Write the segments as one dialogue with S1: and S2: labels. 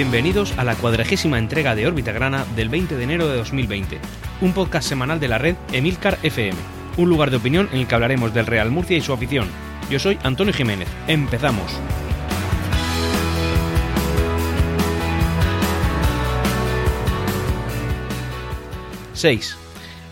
S1: Bienvenidos a la cuadragésima entrega de Órbita Grana del 20 de enero de 2020, un podcast semanal de la red Emilcar FM, un lugar de opinión en el que hablaremos del Real Murcia y su afición. Yo soy Antonio Jiménez. Empezamos. ¡6!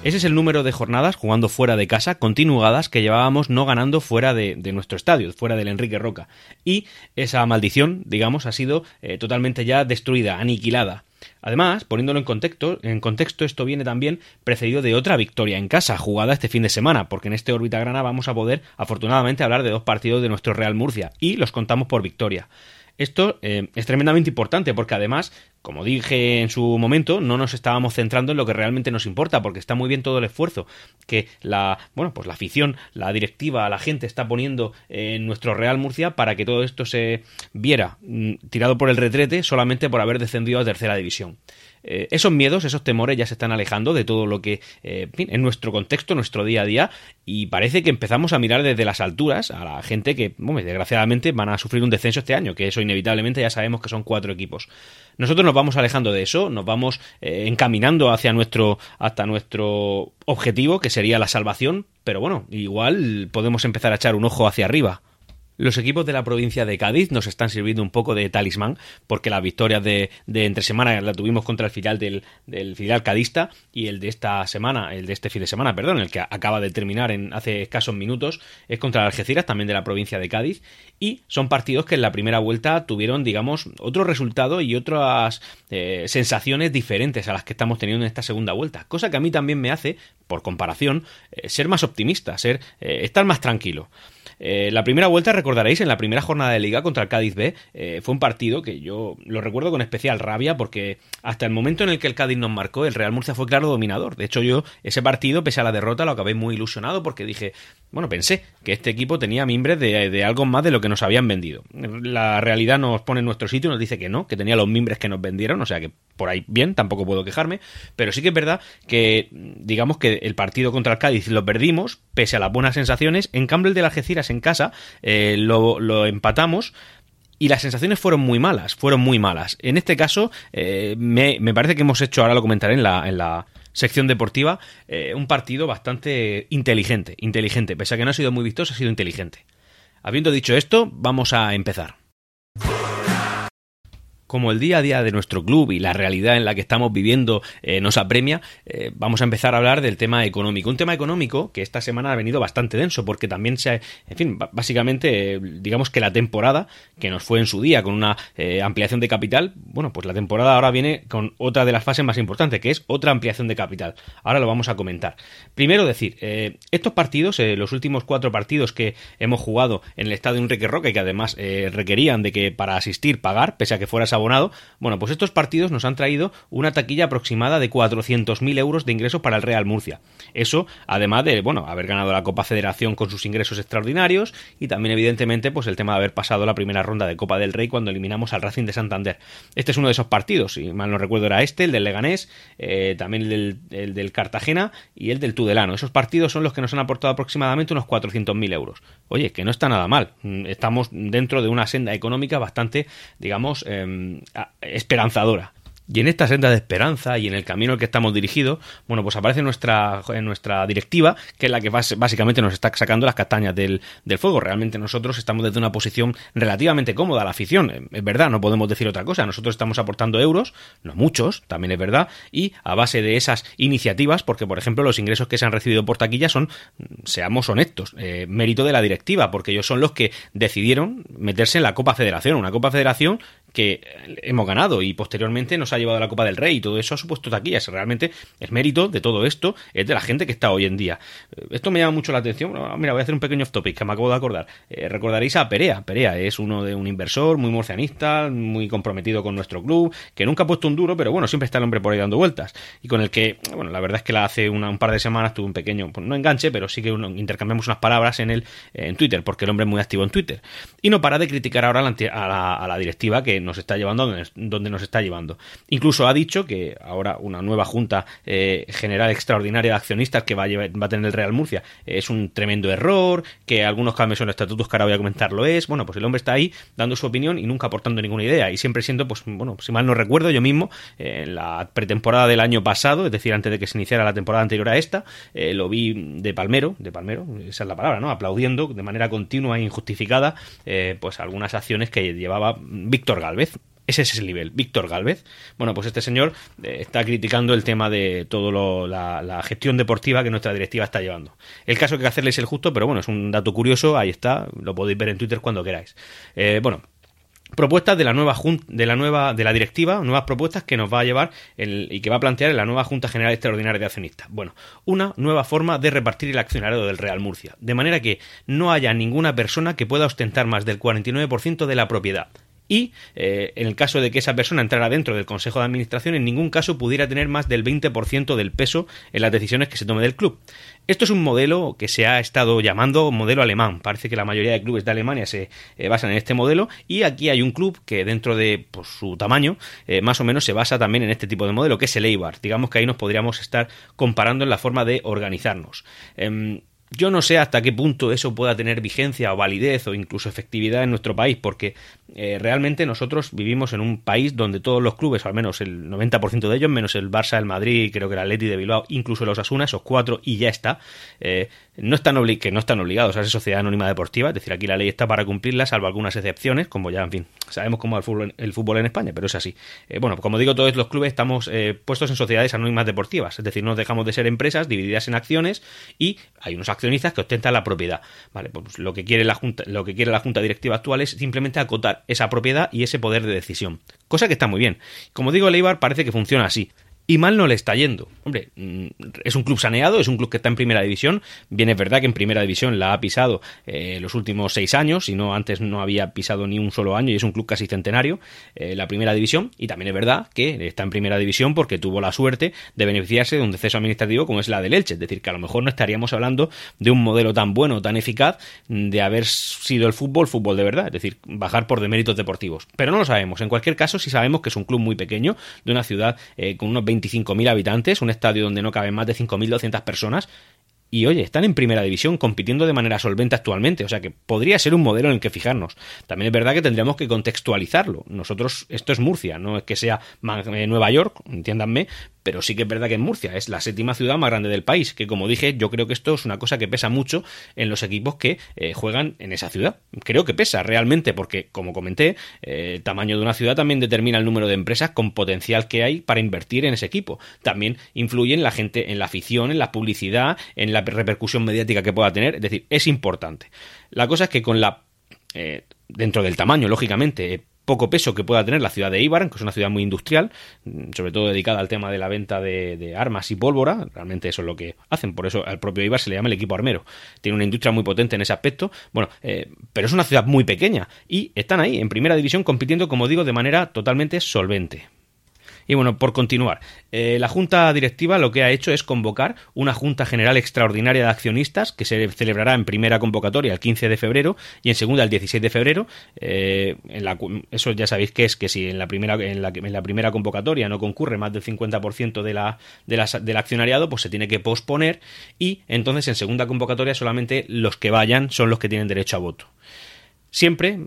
S1: Ese es el número de jornadas jugando fuera de casa continuadas que llevábamos no ganando fuera de, nuestro estadio, fuera del Enrique Roca. Y esa maldición, digamos, ha sido eh, totalmente ya destruida, aniquilada. Además, poniéndolo en contexto, en contexto, esto viene también precedido de otra victoria en casa, jugada este fin de semana, porque en este órbita grana vamos a poder, afortunadamente, hablar de dos partidos de nuestro Real Murcia, y los contamos por victoria. Esto eh, es tremendamente importante porque además, como dije en su momento, no nos estábamos centrando en lo que realmente nos importa, porque está muy bien todo el esfuerzo que la, bueno, pues la afición, la directiva, la gente está poniendo en nuestro Real Murcia para que todo esto se viera mm, tirado por el retrete solamente por haber descendido a tercera división. Eh, esos miedos, esos temores ya se están alejando de todo lo que eh, en nuestro contexto, nuestro día a día, y parece que empezamos a mirar desde las alturas a la gente que, desgraciadamente, van a sufrir un descenso este año, que eso inevitablemente ya sabemos que son cuatro equipos. Nosotros nos vamos alejando de eso, nos vamos eh, encaminando hacia nuestro, hasta nuestro objetivo, que sería la salvación, pero bueno, igual podemos empezar a echar un ojo hacia arriba. Los equipos de la provincia de Cádiz nos están sirviendo un poco de talismán, porque las victorias de, entre semana la tuvimos contra el filial del, filial cadista y el de esta semana, el de este fin de semana, perdón, el que acaba de terminar en hace escasos minutos, es contra el Algeciras, también de la provincia de Cádiz, y son partidos que en la primera vuelta tuvieron, digamos, otro resultado y otras eh, sensaciones diferentes a las que estamos teniendo en esta segunda vuelta, cosa que a mí también me hace, por comparación, eh, ser más optimista, ser, eh, estar más tranquilo. Eh, la primera vuelta, recordaréis, en la primera jornada de liga contra el Cádiz B, eh, fue un partido que yo lo recuerdo con especial rabia porque hasta el momento en el que el Cádiz nos marcó, el Real Murcia fue claro dominador. De hecho, yo ese partido, pese a la derrota, lo acabé muy ilusionado porque dije, bueno, pensé que este equipo tenía mimbres de, algo más de lo que nos habían vendido. La realidad nos pone en nuestro sitio y nos dice que no, que tenía los mimbres que nos vendieron, o sea que por ahí bien, tampoco puedo quejarme, pero sí que es verdad que digamos que el partido contra el Cádiz lo perdimos, pese a las buenas sensaciones, en cambio el de la Algeciras en casa, eh, lo, empatamos y las sensaciones fueron muy malas, fueron muy malas. En este caso, eh, me, parece que hemos hecho, ahora lo comentaré en la, en la sección deportiva, eh, un partido bastante inteligente, inteligente, pese a que no ha sido muy vistoso, ha sido inteligente. Habiendo dicho esto, vamos a empezar como el día a día de nuestro club y la realidad en la que estamos viviendo eh, nos apremia, eh, vamos a empezar a hablar del tema económico. Un tema económico que esta semana ha venido bastante denso porque también se ha, en fin, básicamente digamos que la temporada que nos fue en su día con una eh, ampliación de capital, bueno, pues la temporada ahora viene con otra de las fases más importantes que es otra ampliación de capital. Ahora lo vamos a comentar. Primero decir, estos partidos, los últimos cuatro partidos que hemos jugado en el estadio Enrique Roque, que además requerían de que para asistir pagar, pese a que fuera abonado, bueno, pues estos partidos nos han traído una taquilla aproximada de 400.000 euros de ingresos para el Real Murcia. Eso, además de, bueno, haber ganado la Copa Federación con sus ingresos extraordinarios y también, evidentemente, pues el tema de haber pasado la primera ronda de Copa del Rey cuando eliminamos al Racing de Santander. Este es uno de esos partidos, si mal no recuerdo era este, el del Leganés, eh, también el del, Cartagena y el del Tudelano. Esos partidos son los que nos han aportado aproximadamente unos 400.000 euros. Oye, que no está nada mal. Mm, estamos dentro de una senda económica bastante, digamos, em, esperanzadora. Y en esta senda de esperanza y en el camino al que estamos dirigidos, bueno, pues aparece nuestra, nuestra directiva, que es la que básicamente nos está sacando las castañas del, fuego. Realmente nosotros estamos desde una posición relativamente cómoda, la afición, es verdad, no podemos decir otra cosa. Nosotros estamos aportando euros, no muchos, también es verdad, y a base de esas iniciativas, porque por ejemplo los ingresos que se han recibido por taquilla son, seamos honestos, eh, mérito de la directiva, porque ellos son los que decidieron meterse en la Copa Federación, una Copa Federación que hemos ganado y posteriormente nos ha llevado a la Copa del Rey y todo eso ha supuesto taquillas. Realmente el mérito de todo esto es de la gente que está hoy en día. Esto me llama mucho la atención. Mira, voy a hacer un pequeño off topic que me acabo de acordar. Eh, recordaréis a Perea. Perea es uno de un inversor muy murcianista, muy comprometido con nuestro club, que nunca ha puesto un duro, pero bueno, siempre está el hombre por ahí dando vueltas. Y con el que, bueno, la verdad es que la hace un par de semanas tuve un pequeño, pues, no enganche, pero sí que intercambiamos unas palabras en, el, en Twitter, porque el hombre es muy activo en Twitter. Y no para de criticar ahora a la, a la directiva que nos está llevando donde nos está llevando. Incluso ha dicho que ahora una nueva Junta eh, General Extraordinaria de Accionistas que va a, va a tener el Real Murcia es un tremendo error, que algunos cambios en los estatutos que ahora voy a comentar lo es. Bueno, pues el hombre está ahí dando su opinión y nunca aportando ninguna idea y siempre siendo, pues bueno, si mal no recuerdo, yo mismo en la pretemporada del año pasado, es decir, antes de que se iniciara la temporada anterior a esta, eh, lo vi de palmero, de palmero, esa es la palabra, ¿no? Aplaudiendo de manera continua e injustificada, eh, pues algunas acciones que llevaba Víctor Galvez, ese es el nivel. Víctor Galvez. Bueno, pues este señor eh, está criticando el tema de todo la, la, gestión deportiva que nuestra directiva está llevando. El caso que hay que hacerle es el justo, pero bueno, es un dato curioso. Ahí está. Lo podéis ver en Twitter cuando queráis. bueno, propuestas de la nueva de la nueva de la directiva, nuevas propuestas que nos va a llevar y que va a plantear en la nueva Junta General Extraordinaria de Accionistas. Bueno, una nueva forma de repartir el accionario del Real Murcia, de manera que no haya ninguna persona que pueda ostentar más del 49% de la propiedad y eh, en el caso de que esa persona entrara dentro del Consejo de Administración, en ningún caso pudiera tener más del 20% del peso en las decisiones que se tome del club. Esto es un modelo que se ha estado llamando modelo alemán. Parece que la mayoría de clubes de Alemania se eh, basan en este modelo y aquí hay un club que dentro de su tamaño eh, más o menos se basa también en este tipo de modelo, que es el Eibar. Digamos que ahí nos podríamos estar comparando en la forma de organizarnos. Em, yo no sé hasta qué punto eso pueda tener vigencia o validez o incluso efectividad en nuestro país, porque eh, realmente nosotros vivimos en un país donde todos los clubes, al menos el 90% de ellos, menos el Barça, el Madrid, creo que el Atleti de Bilbao, incluso los Asuna, esos cuatro y ya está, eh, no están que no están obligados a ser sociedad anónima deportiva, es decir, aquí la ley está para cumplirla, salvo algunas excepciones, como ya, en fin, sabemos cómo es el fútbol, en España, pero es así. Eh, bueno, como digo, todos los clubes estamos puestos en sociedades anónimas deportivas, es decir, no dejamos de ser empresas divididas en acciones y hay unos accionistas que ostentan la propiedad. Vale, pues lo que quiere la junta, lo que quiere la junta directiva actual es simplemente acotar esa propiedad y ese poder de decisión. Cosa que está muy bien. Como digo, el parece que funciona así y mal no le está yendo. Hombre, mm, es un club saneado, es un club que está en primera división. Bien, es verdad que en primera división la ha pisado eh, los últimos seis años, si no antes no había pisado ni un solo año y es un club casi centenario, eh, la primera división. Y también es verdad que está en primera división porque tuvo la suerte de beneficiarse de un deceso administrativo como es la del Elche. Es decir, que a lo mejor no estaríamos hablando de un modelo tan bueno, tan eficaz, de haber sido el fútbol fútbol de verdad, es decir, bajar por deméritos deportivos. Pero no lo sabemos. En cualquier caso, sí sabemos que es un club muy pequeño, de una ciudad eh, con unos 20 25.000 habitantes, un estadio donde no caben más de 5.200 personas, y oye, están en primera división compitiendo de manera solvente actualmente, o sea que podría ser un modelo en el que fijarnos. También es verdad que tendríamos que contextualizarlo. Nosotros, esto es Murcia, no es que sea eh, Nueva York, entiéndanme, pero sí que es verdad que en Murcia es la séptima ciudad más grande del país, que como dije, yo creo que esto es una cosa que pesa mucho en los equipos que eh, juegan en esa ciudad. Creo que pesa realmente, porque como comenté, eh, el tamaño de una ciudad también determina el número de empresas con potencial que hay para invertir en ese equipo. También influye en la gente, en la afición, en la publicidad, en la repercusión mediática que pueda tener, es decir, es importante. La cosa es que con la eh, dentro del tamaño, lógicamente, poco peso que pueda tener la ciudad de Ibar, que es una ciudad muy industrial, mm, sobre todo dedicada al tema de la venta de, armas y pólvora, realmente eso es lo que hacen, por eso al propio Ibar se le llama el equipo armero. Tiene una industria muy potente en ese aspecto, bueno, eh, pero es una ciudad muy pequeña y están ahí en primera división compitiendo, como digo, de manera totalmente solvente. Y bueno, por continuar, eh, la Junta Directiva lo que ha hecho es convocar una Junta General Extraordinaria de Accionistas que se celebrará en primera convocatoria el 15 de febrero y en segunda el 16 de febrero. Eh, en la, eso ya sabéis que es que si en la primera, en la, en la primera convocatoria no concurre más del 50% de la, de la, del accionariado, pues se tiene que posponer y entonces en segunda convocatoria solamente los que vayan son los que tienen derecho a voto. Siempre,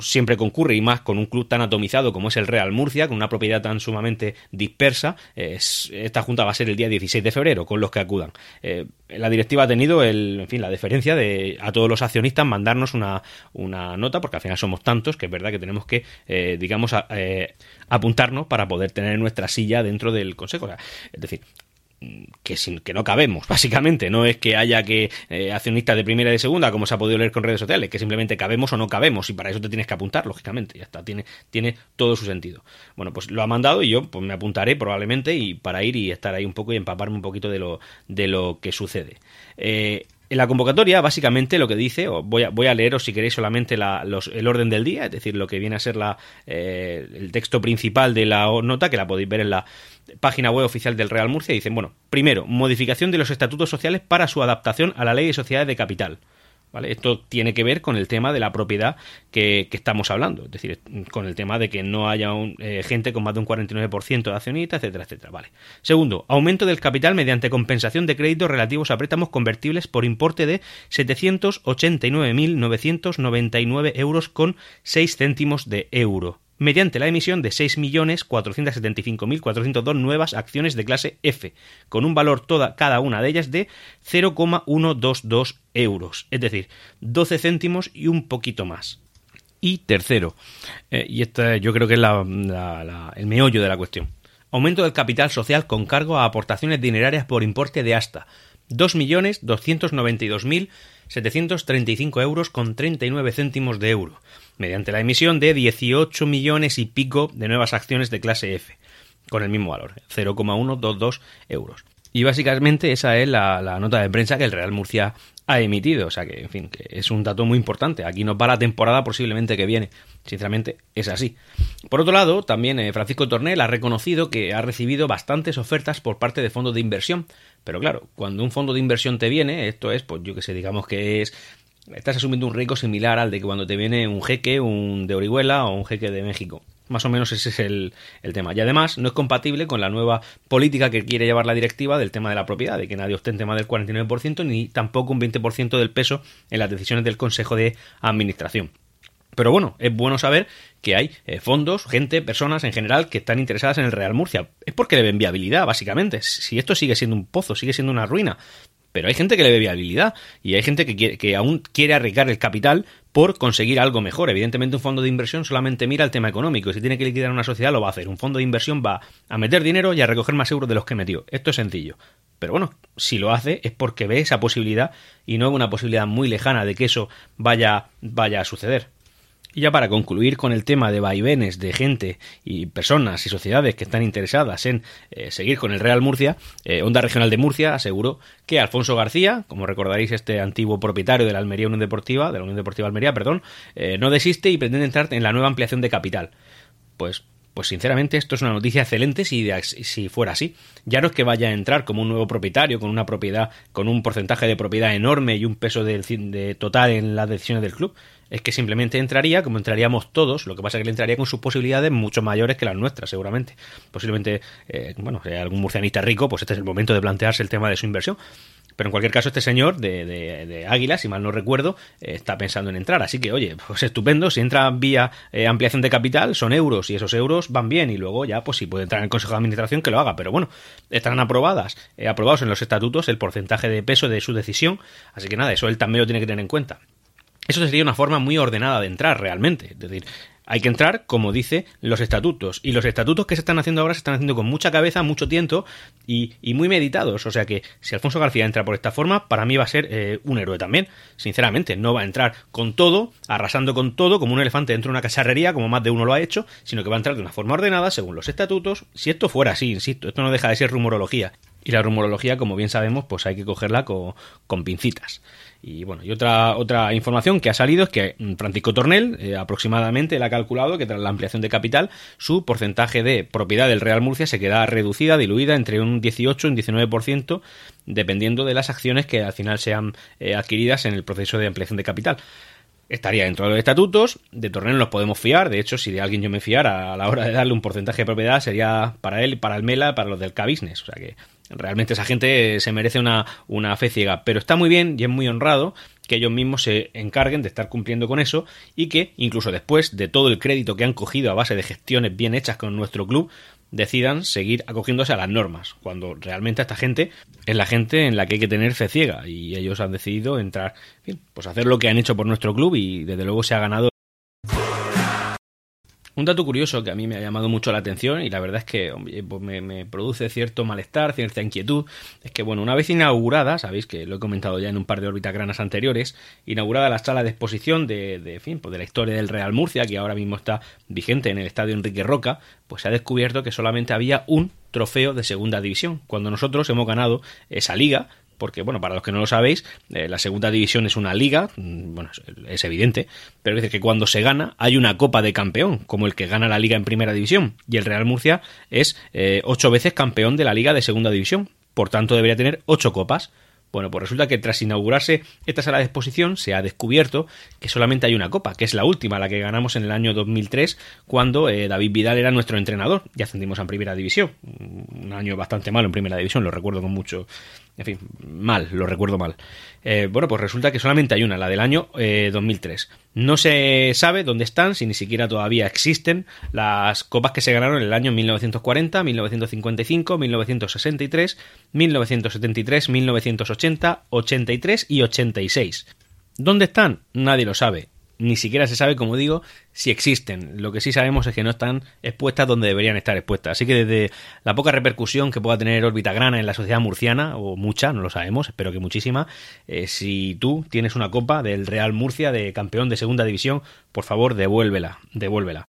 S1: siempre concurre, y más con un club tan atomizado como es el Real Murcia, con una propiedad tan sumamente dispersa, esta junta va a ser el día 16 de febrero, con los que acudan. Eh, la directiva ha tenido el, en fin, la deferencia de a todos los accionistas mandarnos una, una nota, porque al final somos tantos que es verdad que tenemos que, eh, digamos, eh, apuntarnos para poder tener nuestra silla dentro del Consejo. es decir, que, sin, que no cabemos, básicamente. No es que haya que eh, accionistas de primera y de segunda, como se ha podido leer con redes sociales, que simplemente cabemos o no cabemos, y para eso te tienes que apuntar, lógicamente. Ya está, tiene, tiene todo su sentido. Bueno, pues lo ha mandado y yo pues, me apuntaré probablemente y para ir y estar ahí un poco y empaparme un poquito de lo, de lo que sucede. Eh, en la convocatoria, básicamente, lo que dice, voy a, voy a leeros si queréis solamente el orden del día, es decir, lo que viene a ser la, eh, el texto principal de la nota, que la podéis ver en la página web oficial del Real Murcia. Dicen, bueno, primero, modificación de los estatutos sociales para su adaptación a la ley de sociedades de capital. Esto tiene que ver con el tema de la propiedad que, estamos hablando, es decir, con el tema de que no haya eh, gente con más de un 49% de accionistas, etcétera, etcétera. Vale. Segundo, aumento del capital mediante compensación de créditos relativos a préstamos convertibles por importe de 789.999 euros con 6 céntimos de euro mediante la emisión de 6.475.402 nuevas acciones de clase F, con un valor toda, cada una de ellas de 0,122 euros, es decir, 12 céntimos y un poquito más. Y tercero, eh, y este yo creo que es el meollo de la cuestión, aumento del capital social con cargo a aportaciones dinerarias por importe de hasta 2.292.735 euros con 39 céntimos de euro, mediante la emisión de 18 millones y pico de nuevas acciones de clase F, con el mismo valor, 0,122 euros. Y básicamente esa es la, nota de prensa que el Real Murcia ha emitido. O sea que, en fin, que es un dato muy importante. Aquí nos va la temporada posiblemente que viene. Sinceramente, es así. Por otro lado, también eh, Francisco Tornel ha reconocido que ha recibido bastantes ofertas por parte de fondos de inversión. Pero claro, cuando un fondo de inversión te viene, esto es, pues yo que sé, digamos que es estás asumiendo un riesgo similar al de que cuando te viene un jeque, un de Orihuela o un jeque de México. Más o menos ese es el, tema. Y además no es compatible con la nueva política que quiere llevar la directiva del tema de la propiedad, de que nadie ostente más del 49% ni tampoco un 20% del peso en las decisiones del Consejo de Administración. Pero bueno, es bueno saber que hay eh, fondos, gente, personas en general que están interesadas en el Real Murcia. Es porque le ven viabilidad, básicamente. Si esto sigue siendo un pozo, sigue siendo una ruina, pero hay gente que le ve viabilidad y hay gente que, que aún quiere arriesgar el capital por conseguir algo mejor. Evidentemente un fondo de inversión solamente mira el tema económico. Si tiene que liquidar una sociedad lo va a hacer. Un fondo de inversión va a meter dinero y a recoger más euros de los que metió. Esto es sencillo. Pero bueno, si lo hace es porque ve esa posibilidad y no una posibilidad muy lejana de que eso vaya a suceder. Y ya para concluir con el tema de vaivenes de gente y personas y sociedades que están interesadas en eh, seguir con el Real Murcia, eh, Onda Regional de Murcia aseguró que Alfonso García, como recordaréis este antiguo propietario de la Almería Unión Deportiva, de la Unión Deportiva Almería, perdón, eh, no desiste y pretende entrar en la nueva ampliación de capital. Pues pues sinceramente esto es una noticia excelente si, fuera así. Ya no es que vaya a entrar como un nuevo propietario, con una propiedad, con un porcentaje de propiedad enorme y un peso de total en las decisiones del club, es que simplemente entraría como entraríamos todos, lo que pasa es que le entraría con sus posibilidades mucho mayores que las nuestras, seguramente. Posiblemente, eh, bueno, si algún murcianista rico, pues este es el momento de plantearse el tema de su inversión. Pero en cualquier caso, este señor de, de, Águila, si mal no recuerdo, eh, está pensando en entrar. Así que, oye, pues estupendo. Si entra vía eh, ampliación de capital, son euros y esos euros van bien. Y luego ya, pues si puede entrar en el Consejo de Administración, que lo haga. Pero bueno, estarán aprobadas, aprobados en los estatutos el porcentaje de peso de su decisión. Así que nada, eso él también lo tiene que tener en cuenta. Eso sería una forma muy ordenada de entrar realmente. Es decir, hay que entrar como dice los estatutos. Y los estatutos que se están haciendo ahora se están haciendo con mucha cabeza, mucho tiempo y, muy meditados. O sea que si Alfonso García entra por esta forma, para mí va a ser eh, un héroe también. Sinceramente, no va a entrar con todo, arrasando con todo, como un elefante dentro de una cacharrería, como más de uno lo ha hecho, sino que va a entrar de una forma ordenada, según los estatutos. Si esto fuera así, insisto, esto no deja de ser rumorología. Y la rumorología, como bien sabemos, pues hay que cogerla con, con pincitas. Y bueno, y otra, otra información que ha salido es que Francisco Tornel eh, aproximadamente le ha calculado que tras la ampliación de capital su porcentaje de propiedad del Real Murcia se queda reducida, diluida entre un 18 y un 19% dependiendo de las acciones que al final sean eh, adquiridas en el proceso de ampliación de capital estaría dentro de los estatutos, de Tornel nos podemos fiar, de hecho si de alguien yo me fiara a la hora de darle un porcentaje de propiedad sería para él, para el Mela, para los del K-Business, o sea que Realmente esa gente se merece una, una fe ciega, pero está muy bien y es muy honrado que ellos mismos se encarguen de estar cumpliendo con eso y que, incluso después de todo el crédito que han cogido a base de gestiones bien hechas con nuestro club, decidan seguir acogiéndose a las normas, cuando realmente esta gente es la gente en la que hay que tener fe ciega y ellos han decidido entrar, pues hacer lo que han hecho por nuestro club y desde luego se ha ganado un dato curioso que a mí me ha llamado mucho la atención y la verdad es que pues me, produce cierto malestar, cierta inquietud, es que, bueno, una vez inaugurada, sabéis que lo he comentado ya en un par de órbitas granas anteriores, inaugurada la sala de exposición de, de, fin, pues de la historia del Real Murcia, que ahora mismo está vigente en el estadio Enrique Roca, pues se ha descubierto que solamente había un trofeo de segunda división, cuando nosotros hemos ganado esa liga porque, bueno, para los que no lo sabéis, eh, la segunda división es una liga, mm, bueno, es, evidente, pero es que cuando se gana hay una copa de campeón, como el que gana la liga en primera división, y el Real Murcia es eh, ocho veces campeón de la liga de segunda división, por tanto debería tener ocho copas. Bueno, pues resulta que tras inaugurarse esta sala de exposición se ha descubierto que solamente hay una copa, que es la última, la que ganamos en el año 2003, cuando eh, David Vidal era nuestro entrenador. Ya ascendimos a Primera División. Un año bastante malo en Primera División, lo recuerdo con mucho, en fin, mal, lo recuerdo mal. Eh, bueno, pues resulta que solamente hay una, la del año 2003. Eh, no se sabe dónde están, si ni siquiera todavía existen las copas que se ganaron en el año 1940, 1955, 1963, 1973, 1980, 83 y 86. ¿Dónde están? Nadie lo sabe ni siquiera se sabe, como digo, si existen. Lo que sí sabemos es que no están expuestas donde deberían estar expuestas. Así que desde la poca repercusión que pueda tener órbita grana en la sociedad murciana, o mucha, no lo sabemos, espero que muchísima, eh, si tú tienes una copa del Real Murcia de campeón de segunda división, por favor devuélvela, devuélvela.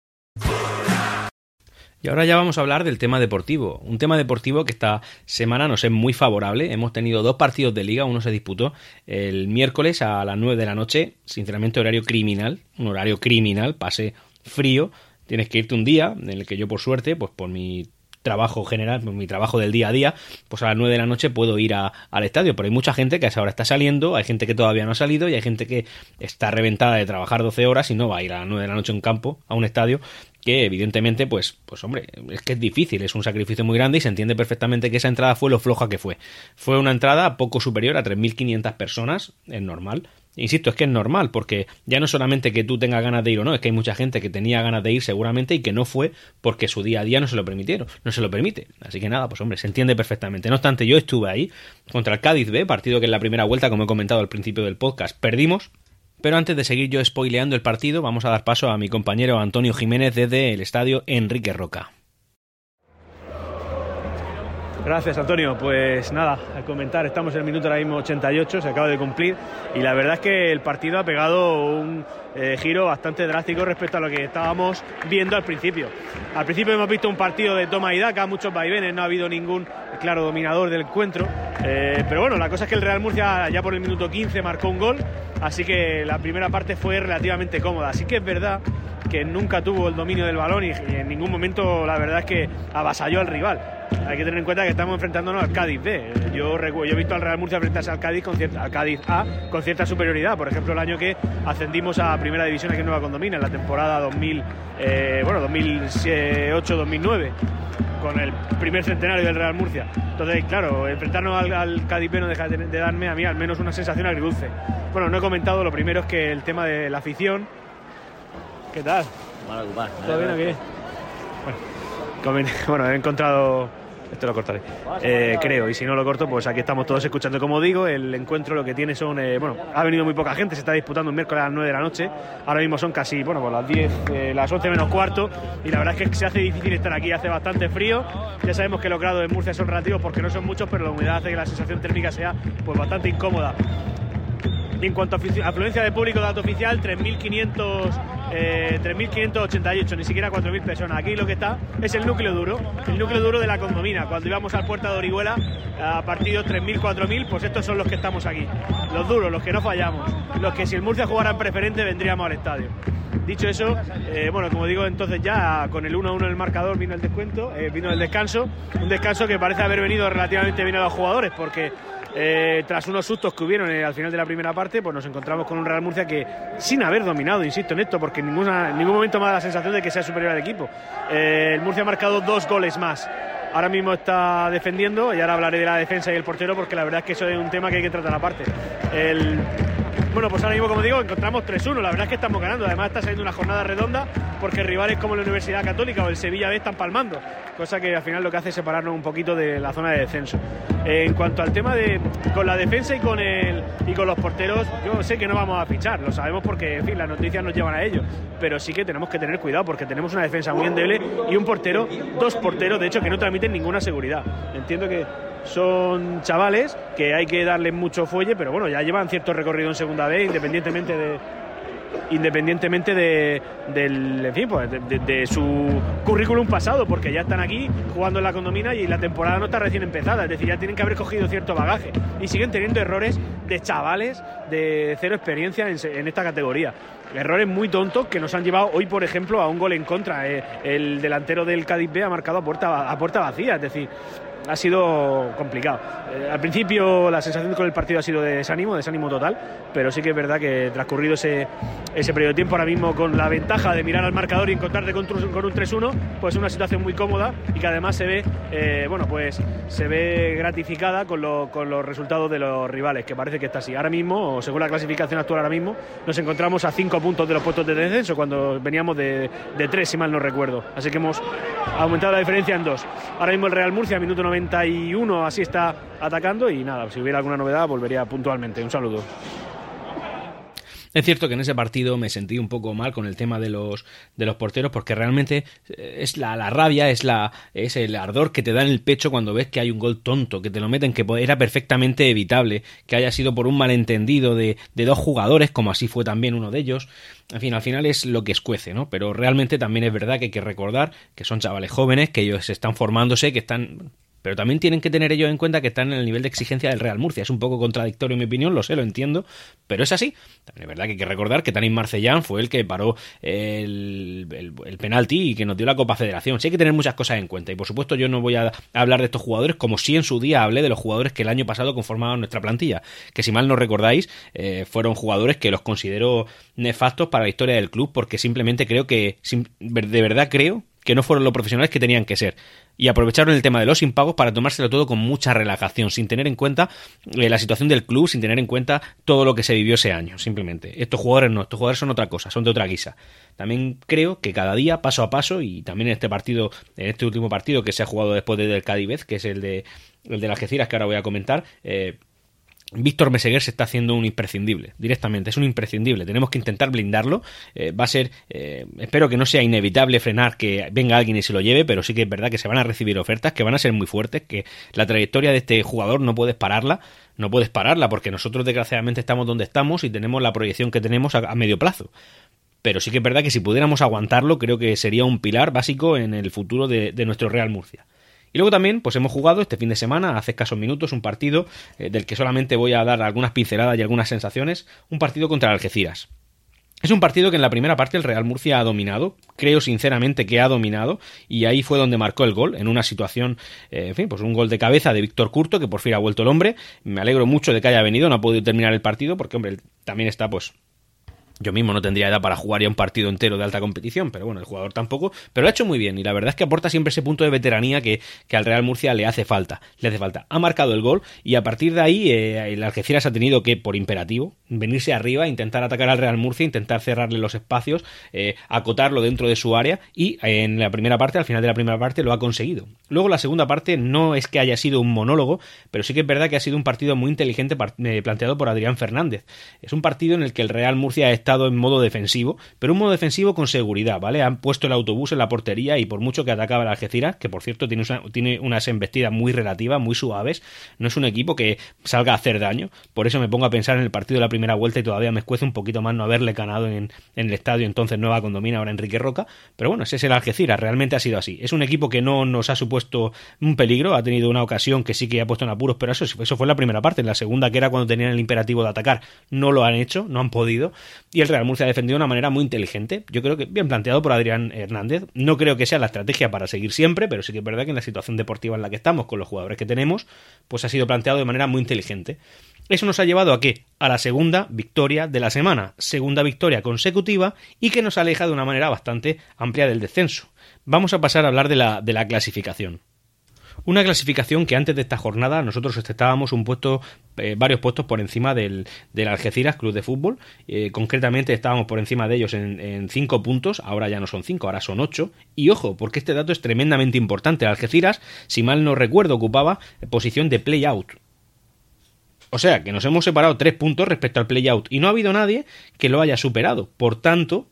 S1: Y ahora ya vamos a hablar del tema deportivo. Un tema deportivo que esta semana nos es muy favorable. Hemos tenido dos partidos de liga. Uno se disputó el miércoles a las 9 de la noche. Sinceramente, horario criminal. Un horario criminal. Pase frío. Tienes que irte un día en el que yo, por suerte, pues por mi trabajo general, mi trabajo del día a día, pues a las 9 de la noche puedo ir al estadio. Pero hay mucha gente que a esa hora está saliendo, hay gente que todavía no ha salido y hay gente que está reventada de trabajar 12 horas y no va a ir a las 9 de la noche a un campo, a un estadio, que evidentemente, pues, pues hombre, es que es difícil, es un sacrificio muy grande y se entiende perfectamente que esa entrada fue lo floja que fue. Fue una entrada poco superior a 3.500 personas, es normal, Insisto, es que es normal, porque ya no solamente que tú tengas ganas de ir o no, es que hay mucha gente que tenía ganas de ir seguramente y que no fue porque su día a día no se lo permitieron, no se lo permite. Así que nada, pues hombre, se entiende perfectamente. No obstante, yo estuve ahí contra el Cádiz B, partido que en la primera vuelta, como he comentado al principio del podcast, perdimos. Pero antes de seguir yo spoileando el partido, vamos a dar paso a mi compañero Antonio Jiménez desde el estadio Enrique Roca.
S2: Gracias, Antonio. Pues nada, a comentar, estamos en el minuto ahora mismo 88, se acaba de cumplir y la verdad es que el partido ha pegado un eh, giro bastante drástico respecto a lo que estábamos viendo al principio. Al principio hemos visto un partido de toma y daca, muchos vaivenes, no ha habido ningún claro dominador del encuentro, eh, pero bueno, la cosa es que el Real Murcia ya por el minuto 15 marcó un gol, así que la primera parte fue relativamente cómoda. Así que es verdad que nunca tuvo el dominio del balón y en ningún momento la verdad es que avasalló al rival hay que tener en cuenta que estamos enfrentándonos al Cádiz B. Yo, yo he visto al Real Murcia enfrentarse al Cádiz, con cierta, al Cádiz A con cierta superioridad. Por ejemplo, el año que ascendimos a Primera División aquí en Nueva Condomina, en la temporada 2000, eh, bueno, 2008-2009 con el primer centenario del Real Murcia. Entonces, claro, enfrentarnos al, Cádiz B no deja de, darme a mí al menos una sensación agridulce. Bueno, no he comentado, lo primero es que el tema de la afición. ¿Qué tal? ¿Todo bien aquí? Bueno, bueno, he encontrado esto lo cortaré. Eh, creo, y si no lo corto, pues aquí estamos todos escuchando. Como digo, el encuentro lo que tiene son. Eh, bueno, ha venido muy poca gente, se está disputando un miércoles a las 9 de la noche. Ahora mismo son casi, bueno, pues las 10, eh, las 11 menos cuarto. Y la verdad es que se hace difícil estar aquí, hace bastante frío. Ya sabemos que los grados de Murcia son relativos porque no son muchos, pero la humedad hace que la sensación térmica sea pues bastante incómoda. En cuanto a afluencia de público, dato oficial, 3.500 eh, 3.588, ni siquiera 4.000 personas. Aquí lo que está es el núcleo duro, el núcleo duro de la condomina. Cuando íbamos al puerta de Orihuela a partidos 3.000, 4.000, pues estos son los que estamos aquí. Los duros, los que no fallamos, los que si el Murcia jugara en preferente vendríamos al estadio. Dicho eso, eh, bueno, como digo, entonces ya con el 1-1 en el marcador vino el descuento, eh, vino el descanso, un descanso que parece haber venido relativamente bien a los jugadores, porque eh, tras unos sustos que hubieron al final de la primera parte, pues nos encontramos con un Real Murcia que, sin haber dominado, insisto en esto, porque en, ningún momento me da la sensación de que sea superior al equipo. el Murcia ha marcado dos goles más. Ahora mismo está defendiendo y ahora hablaré de la defensa y el portero porque la verdad es que eso es un tema que hay que tratar aparte. Bueno, pues ahora mismo, como digo, encontramos 3-1. La verdad es que estamos ganando. Además, está saliendo una jornada redonda porque rivales como la Universidad Católica o el Sevilla B están palmando, cosa que al final lo que hace es separarnos un poquito de la zona de descenso. en cuanto al tema de con la defensa y con el y con los porteros, yo sé que no vamos a fichar, lo sabemos porque, en fin, las noticias nos llevan a ello, pero sí que tenemos que tener cuidado porque tenemos una defensa muy endeble y un portero, dos porteros, de hecho, que no transmiten ninguna seguridad. Entiendo que son chavales que hay que darles mucho fuelle, pero bueno, ya llevan cierto recorrido en segunda vez, independientemente de, independientemente de, del, pues, de, su currículum pasado, porque ya están aquí jugando en la condomina y la temporada no está recién empezada, es decir, ya tienen que haber cogido cierto bagaje y siguen teniendo errores de chavales de cero experiencia en, esta categoría. Errores muy tontos que nos han llevado hoy, por ejemplo, a un gol en contra. Eh, el delantero del Cádiz B ha marcado a puerta, a puerta vacía, es decir, ha sido complicado. Eh, al principio la sensación con el partido ha sido de desánimo, desánimo total, pero sí que es verdad que transcurrido ese, ese periodo de tiempo, ahora mismo con la ventaja de mirar al marcador y encontrarte con, con un 3-1, pues una situación muy cómoda y que además se ve, eh, bueno, pues se ve gratificada con, con los resultados de los rivales, que parece que está así. Ahora mismo, según la clasificación actual ahora mismo, nos encontramos a 5 puntos de los puestos de descenso cuando veníamos de 3, si mal no recuerdo. Así que hemos aumentado la diferencia en 2. Ahora mismo el Real Murcia, minuto 91, así está atacando y nada, si hubiera alguna novedad volvería puntualmente. Un saludo.
S1: Es cierto que en ese partido me sentí un poco mal con el tema de los, de los porteros porque realmente eh, es la, la, rabia, es, la, es el ardor que te da en el pecho cuando ves que hay un gol tonto, que te lo meten, que era perfectamente evitable, que haya sido por un malentendido de, de dos jugadores, como así fue también uno de ellos. En fin, al final es lo que escuece, ¿no? Pero realmente también es verdad que hay que recordar que son chavales jóvenes, que ellos están formándose, que están pero también tienen que tener ellos en cuenta que están en el nivel de exigencia del Real Murcia. Es un poco contradictorio en mi opinión, lo sé, lo entiendo, pero es así. También es verdad que hay que recordar que Tanis Marcellán fue el que paró el, penalti y que nos dio la Copa Federación. Sí hay que tener muchas cosas en cuenta. Y por supuesto yo no voy a hablar de estos jugadores como si en su día hablé de los jugadores que el año pasado conformaban nuestra plantilla. Que si mal no recordáis, eh, fueron jugadores que los considero nefastos para la historia del club porque simplemente creo que, de verdad creo que no fueron los profesionales que tenían que ser. Y aprovecharon el tema de los impagos para tomárselo todo con mucha relajación, sin tener en cuenta eh, la situación del club, sin tener en cuenta todo lo que se vivió ese año, simplemente. Estos jugadores no, estos jugadores son otra cosa, son de otra guisa. También creo que cada día, paso a paso, y también en este partido, en este último partido que se ha jugado después del Cádiz, que es el de, el de las Algeciras, que ahora voy a comentar, eh, Víctor Meseguer se está haciendo un imprescindible, directamente, es un imprescindible. Tenemos que intentar blindarlo. Eh, va a ser, eh, espero que no sea inevitable frenar que venga alguien y se lo lleve, pero sí que es verdad que se van a recibir ofertas que van a ser muy fuertes, que la trayectoria de este jugador no puedes pararla, no puedes pararla, porque nosotros desgraciadamente estamos donde estamos y tenemos la proyección que tenemos a, medio plazo. Pero sí que es verdad que si pudiéramos aguantarlo, creo que sería un pilar básico en el futuro de nuestro Real Murcia. Y luego también, pues hemos jugado este fin de semana, hace escasos minutos, un partido eh, del que solamente voy a dar algunas pinceladas y algunas sensaciones, un partido contra Algeciras. Es un partido que en la primera parte el Real Murcia ha dominado, creo sinceramente que ha dominado, y ahí fue donde marcó el gol, en una situación, eh, en fin, pues un gol de cabeza de Víctor Curto, que por fin ha vuelto el hombre. Me alegro mucho de que haya venido, no ha podido terminar el partido, porque, hombre, también está, pues, yo mismo no tendría edad para jugar ya un partido entero de alta competición, pero bueno, el jugador tampoco. Pero lo ha hecho muy bien y la verdad es que aporta siempre ese punto de veteranía que, que al Real Murcia le hace falta. Le hace falta. Ha marcado el gol y a partir de ahí eh, el Algeciras ha tenido que, por imperativo, venirse arriba, intentar atacar al Real Murcia, intentar cerrarle los espacios, eh, acotarlo dentro de su área y eh, en la primera parte, al final de la primera parte, lo ha conseguido. Luego la segunda parte no es que haya sido un monólogo, pero sí que es verdad que ha sido un partido muy inteligente planteado por Adrián Fernández. Es un partido en el que el Real Murcia ha en modo defensivo, pero un modo defensivo con seguridad, ¿vale? Han puesto el autobús en la portería y por mucho que atacaba la Algeciras, que por cierto tiene, tiene unas embestidas muy relativas, muy suaves, no es un equipo que salga a hacer daño, por eso me pongo a pensar en el partido de la primera vuelta y todavía me escuece un poquito más no haberle ganado en, el estadio entonces Nueva Condomina, ahora Enrique Roca, pero bueno, ese es el Algeciras, realmente ha sido así. Es un equipo que no nos ha supuesto un peligro, ha tenido una ocasión que sí que ha puesto en apuros, pero eso, eso fue la primera parte, en la segunda que era cuando tenían el imperativo de atacar, no lo han hecho, no han podido, y el Real Murcia ha defendido de una manera muy inteligente. Yo creo que bien planteado por Adrián Hernández. No creo que sea la estrategia para seguir siempre, pero sí que es verdad que en la situación deportiva en la que estamos, con los jugadores que tenemos, pues ha sido planteado de manera muy inteligente. Eso nos ha llevado a qué? A la segunda victoria de la semana, segunda victoria consecutiva y que nos aleja de una manera bastante amplia del descenso. Vamos a pasar a hablar de la, de la clasificación. Una clasificación que antes de esta jornada nosotros estábamos un puesto, eh, varios puestos por encima del, del Algeciras Club de Fútbol. Eh, concretamente estábamos por encima de ellos en, cinco puntos, ahora ya no son cinco, ahora son ocho. Y ojo, porque este dato es tremendamente importante. Algeciras, si mal no recuerdo, ocupaba posición de play-out. O sea, que nos hemos separado tres puntos respecto al play-out y no ha habido nadie que lo haya superado. Por tanto,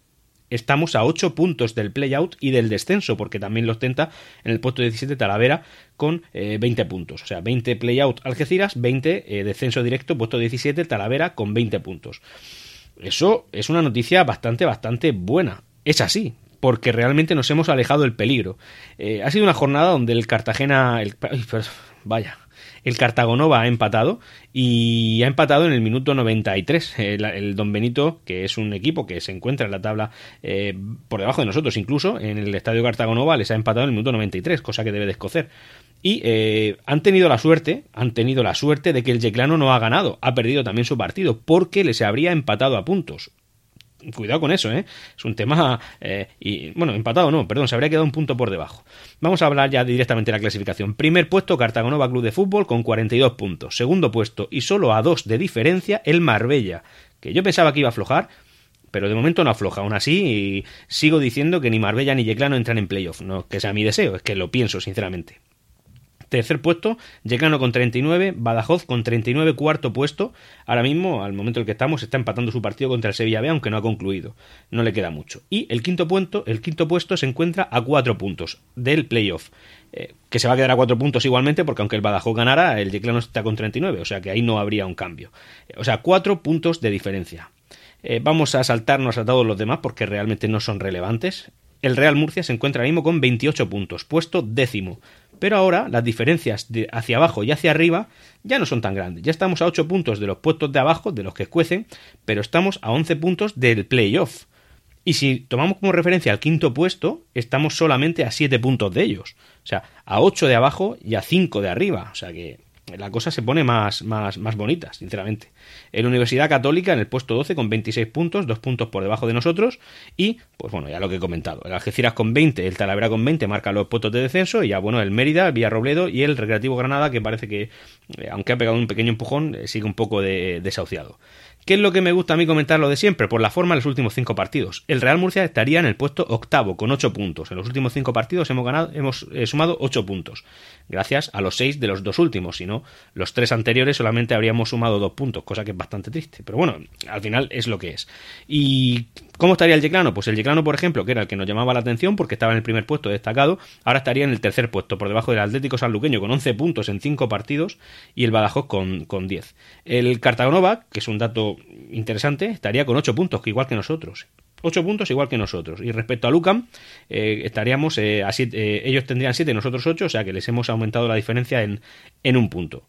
S1: estamos a 8 puntos del play-out y del descenso, porque también lo ostenta en el puesto 17 Talavera con 20 eh, puntos. O sea, 20 play-out Algeciras, 20 eh, descenso directo, puesto 17 Talavera con 20 puntos. Eso es una noticia bastante, bastante buena. Es así, porque realmente nos hemos alejado del peligro. Eh, ha sido una jornada donde el Cartagena... El, vaya, el Cartagonova ha empatado y ha empatado en el minuto 93. El, el Don Benito, que es un equipo que se encuentra en la tabla eh, por debajo de nosotros incluso, en el Estadio Cartagonova les ha empatado en el minuto 93, cosa que debe de escocer. Y eh, han tenido la suerte, han tenido la suerte de que el Yeclano no ha ganado, ha perdido también su partido, porque les habría empatado a puntos. Cuidado con eso, ¿eh? Es un tema... Eh, y, bueno, empatado no, perdón, se habría quedado un punto por debajo. Vamos a hablar ya directamente de la clasificación. Primer puesto, Cartagonova Club de Fútbol con 42 puntos. Segundo puesto, y solo a dos de diferencia, el Marbella, que yo pensaba que iba a aflojar, pero de momento no afloja. Aún así, sigo diciendo que ni Marbella ni Yeclano entran en playoff. No que sea mi deseo, es que lo pienso, sinceramente. Tercer puesto, Yeclano con 39, Badajoz con 39, cuarto puesto. Ahora mismo, al momento en el que estamos, está empatando su partido contra el Sevilla B, aunque no ha concluido. No le queda mucho. Y el quinto puesto, el quinto puesto se encuentra a cuatro puntos del playoff. Eh, que se va a quedar a cuatro puntos igualmente, porque aunque el Badajoz ganara, el Yeclano está con 39, o sea que ahí no habría un cambio. O sea, cuatro puntos de diferencia. Eh, vamos a saltarnos a todos los demás porque realmente no son relevantes. El Real Murcia se encuentra ahora mismo con 28 puntos, puesto décimo. Pero ahora las diferencias de hacia abajo y hacia arriba ya no son tan grandes. Ya estamos a 8 puntos de los puestos de abajo, de los que escuecen, pero estamos a 11 puntos del playoff. Y si tomamos como referencia al quinto puesto, estamos solamente a 7 puntos de ellos. O sea, a 8 de abajo y a 5 de arriba. O sea que la cosa se pone más, más, más bonita, sinceramente. En Universidad Católica en el puesto 12 con 26 puntos, dos puntos por debajo de nosotros. Y, pues bueno, ya lo que he comentado. El Algeciras con 20, el Talavera con 20 marca los puestos de descenso. Y ya, bueno, el Mérida, el Villarrobledo y el Recreativo Granada, que parece que, eh, aunque ha pegado un pequeño empujón, eh, sigue un poco de, desahuciado. ¿Qué es lo que me gusta a mí comentar lo de siempre? Por la forma en los últimos cinco partidos. El Real Murcia estaría en el puesto octavo con ocho puntos. En los últimos cinco partidos hemos ganado, hemos eh, sumado ocho puntos. Gracias a los seis de los dos últimos. Si no, los tres anteriores solamente habríamos sumado dos puntos, cosa que es bastante triste. Pero bueno, al final es lo que es. ¿Y cómo estaría el Yeclano? Pues el Yeclano, por ejemplo, que era el que nos llamaba la atención porque estaba en el primer puesto destacado, ahora estaría en el tercer puesto, por debajo del Atlético Sanluqueño con 11 puntos en cinco partidos y el Badajoz con, con 10. El Cartagonova, que es un dato interesante, estaría con 8 puntos, que igual que nosotros. 8 puntos igual que nosotros. Y respecto a Lucam, eh, estaríamos eh, eh, ellos tendrían 7, nosotros 8, o sea que les hemos aumentado la diferencia en, en un punto.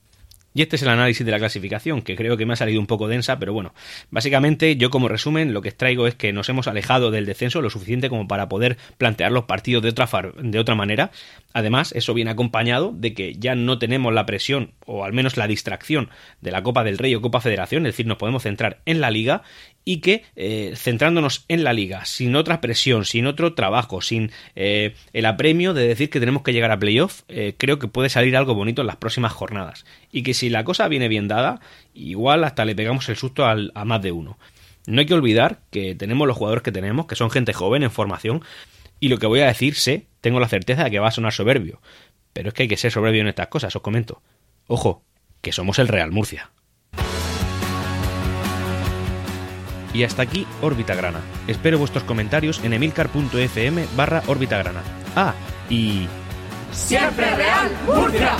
S1: Y este es el análisis de la clasificación, que creo que me ha salido un poco densa, pero bueno, básicamente yo como resumen lo que traigo es que nos hemos alejado del descenso lo suficiente como para poder plantear los partidos de otra, de otra manera. Además, eso viene acompañado de que ya no tenemos la presión, o al menos la distracción, de la Copa del Rey o Copa Federación, es decir, nos podemos centrar en la liga y que eh, centrándonos en la liga, sin otra presión, sin otro trabajo, sin eh, el apremio de decir que tenemos que llegar a playoff, eh, creo que puede salir algo bonito en las próximas jornadas. Y que si la cosa viene bien dada, igual hasta le pegamos el susto al, a más de uno. No hay que olvidar que tenemos los jugadores que tenemos, que son gente joven en formación, y lo que voy a decir sé, tengo la certeza de que va a sonar soberbio. Pero es que hay que ser soberbio en estas cosas, os comento. Ojo, que somos el Real Murcia. Y hasta aquí Órbita Grana. Espero vuestros comentarios en emilcar.fm barra Órbita Grana. Ah, y...
S3: ¡Siempre Real Murcia!